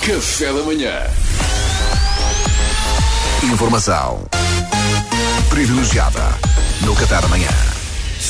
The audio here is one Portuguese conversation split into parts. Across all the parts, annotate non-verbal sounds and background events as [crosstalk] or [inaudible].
Café da manhã. Informação privilegiada no Qatar amanhã.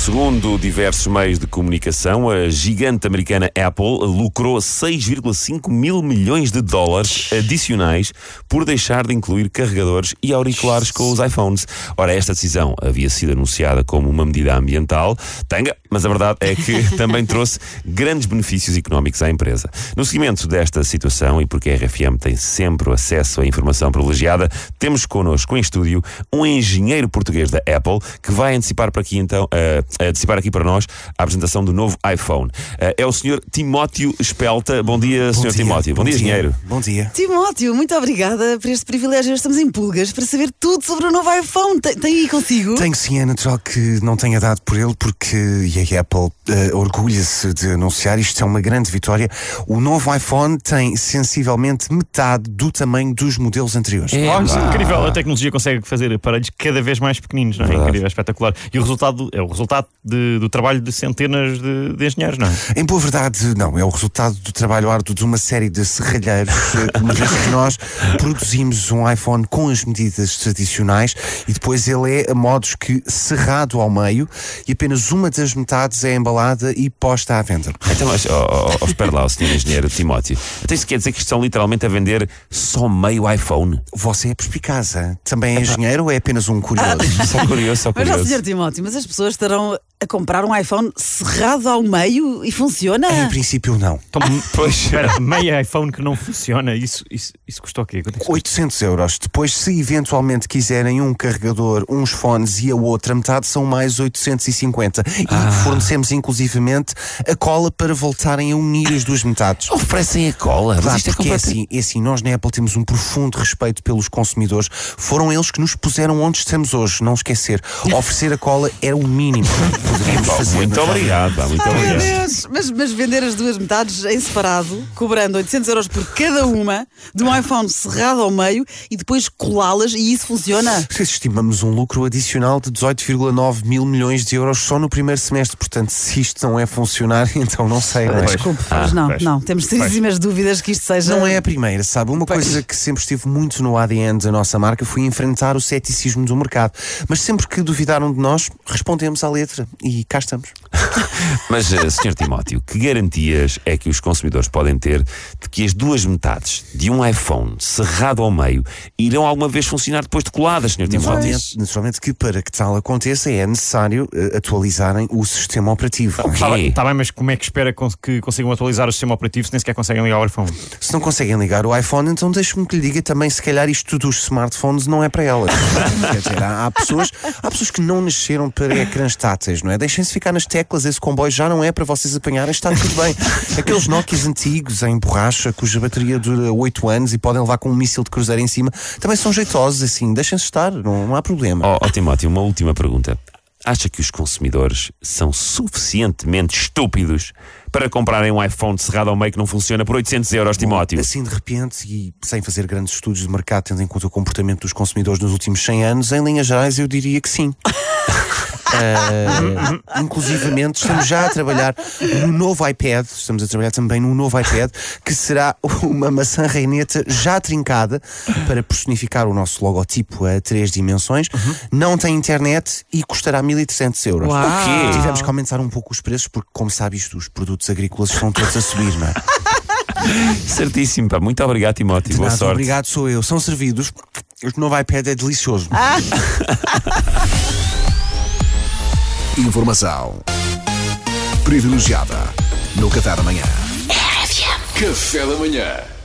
Segundo diversos meios de comunicação, a gigante americana Apple lucrou 6,5 mil milhões de dólares adicionais por deixar de incluir carregadores e auriculares com os iPhones. Ora, esta decisão havia sido anunciada como uma medida ambiental, tanga, mas a verdade é que [laughs] também trouxe grandes benefícios económicos à empresa. No seguimento desta situação, e porque a RFM tem sempre acesso à informação privilegiada, temos connosco em estúdio um engenheiro português da Apple que vai antecipar para aqui então. Uh, antecipar aqui para nós a apresentação do novo iPhone. Uh, é o Sr. Timóteo Espelta. Bom dia, Sr. Timóteo. Bom, bom dia, dia, engenheiro. Bom dia. Timóteo, muito obrigada por este privilégio. Estamos em pulgas para saber tudo sobre o novo iPhone. Tem, tem aí consigo? Tenho sim, é natural que não tenha dado por ele, porque e a Apple uh, orgulha-se de anunciar, isto é uma grande vitória. O novo iPhone tem sensivelmente metade do tamanho dos modelos anteriores. É, Oh, é incrível, a tecnologia consegue fazer aparelhos cada vez mais pequeninos, não é? Verdade. Incrível, é espetacular. E o resultado é o resultado de- do trabalho de centenas de, de engenheiros, não é? Em boa verdade, não. É o resultado do trabalho árduo de uma série de serralheiros, uma vez que nós produzimos um iPhone com as medidas tradicionais e depois ele é a modos que cerrado ao meio e apenas uma das metades é embalada e posta à venda. Então, mas, oh, oh, espera lá, o Sr. Engenheiro Timóteo. Então isso quer dizer que estão literalmente a vender só meio iPhone? Você é perspicaz, também é engenheiro ou é apenas um curioso? Só curioso, só Mas, curioso. Sr. Timóteo, mas as pessoas estarão a comprar um iPhone cerrado ao meio e funciona? Em princípio, não. Então, [laughs] Pois. espera, meio iPhone que não funciona, isso, isso, isso custou o quê? Quanto é que isso 800 euros. Depois, se eventualmente quiserem um carregador, uns fones e a outra metade, são mais 850. E fornecemos inclusivamente a cola para voltarem a unir as duas metades. [laughs] Oferecem a cola, mas Claro, isto é porque é assim, é assim, nós na Apple temos um profundo respeito pelos consumidores. Foram eles que nos puseram onde estamos hoje, não esquecer. Oferecer a cola era o mínimo [laughs] fazer. Muito obrigado, pá, muito Ai, meu. Deus! Mas, mas vender as duas metades em separado, cobrando 800 euros por cada uma, de um iPhone cerrado ao meio e depois colá-las, e isso funciona? Estimamos um lucro adicional de 18,9 mil milhões de euros só no primeiro semestre. Portanto, se isto não é funcionar, [laughs] então não sei. não é? Desculpe, Ah, mas não, pois. não. Temos seríssimas dúvidas que isto seja. Não é a primeira, sabe? Uma Pois. coisa que sempre esteve muito no ADN da nossa marca foi enfrentar o ceticismo do mercado. Mas sempre que duvidaram de nós, respondemos à letra e cá estamos. [laughs] Mas, eh, Sr. Timóteo, que garantias é que os consumidores podem ter de que as duas metades de um iPhone cerrado ao meio irão alguma vez funcionar depois de coladas, Sr. Timóteo? Naturalmente, naturalmente que para que tal aconteça é necessário eh, atualizarem o sistema operativo. Ok. Está bem, tá bem, mas como é que espera que consigam atualizar o sistema operativo se nem sequer conseguem ligar o iPhone? Se não conseguem ligar o iPhone, então deixe-me que lhe diga também, se calhar isto dos smartphones não é para elas. [laughs] Quer dizer, há, há pessoas, há pessoas que não nasceram para ecrãs táteis, não é? Deixem-se ficar nas teclas, esse comboio já não é para vocês apanharem, está tudo bem. [laughs] Aqueles Nokias antigos em borracha, cuja bateria dura 8 anos e podem levar com um míssil de cruzeiro em cima, também são jeitosos, assim, deixem-se estar, não, não há problema. Ó ó, Timóteo, uma última pergunta. Acha que os consumidores são suficientemente estúpidos para comprarem um iPhone cerrado ao meio que não funciona por 800 euros, Timóteo? Assim, de repente, e sem fazer grandes estudos de mercado, tendo em conta o comportamento dos consumidores nos últimos 100 anos, em linhas gerais, eu diria que sim. [laughs] Ah, inclusivamente, estamos já a trabalhar no novo iPad, estamos a trabalhar também num novo iPad, que será uma maçã reineta já trincada para personificar o nosso logotipo a três dimensões. Não tem internet e custará 1.300 euros. Uau. O quê? Tivemos que aumentar um pouco os preços, porque, como sabe, isto, os produtos agrícolas estão todos a subir, não é? Certíssimo, pá. Muito obrigado, Timóteo. Boa sorte. obrigado, sou eu. São servidos. O novo iPad é delicioso. [laughs] Informação privilegiada no Qatar amanhã. Café da manhã.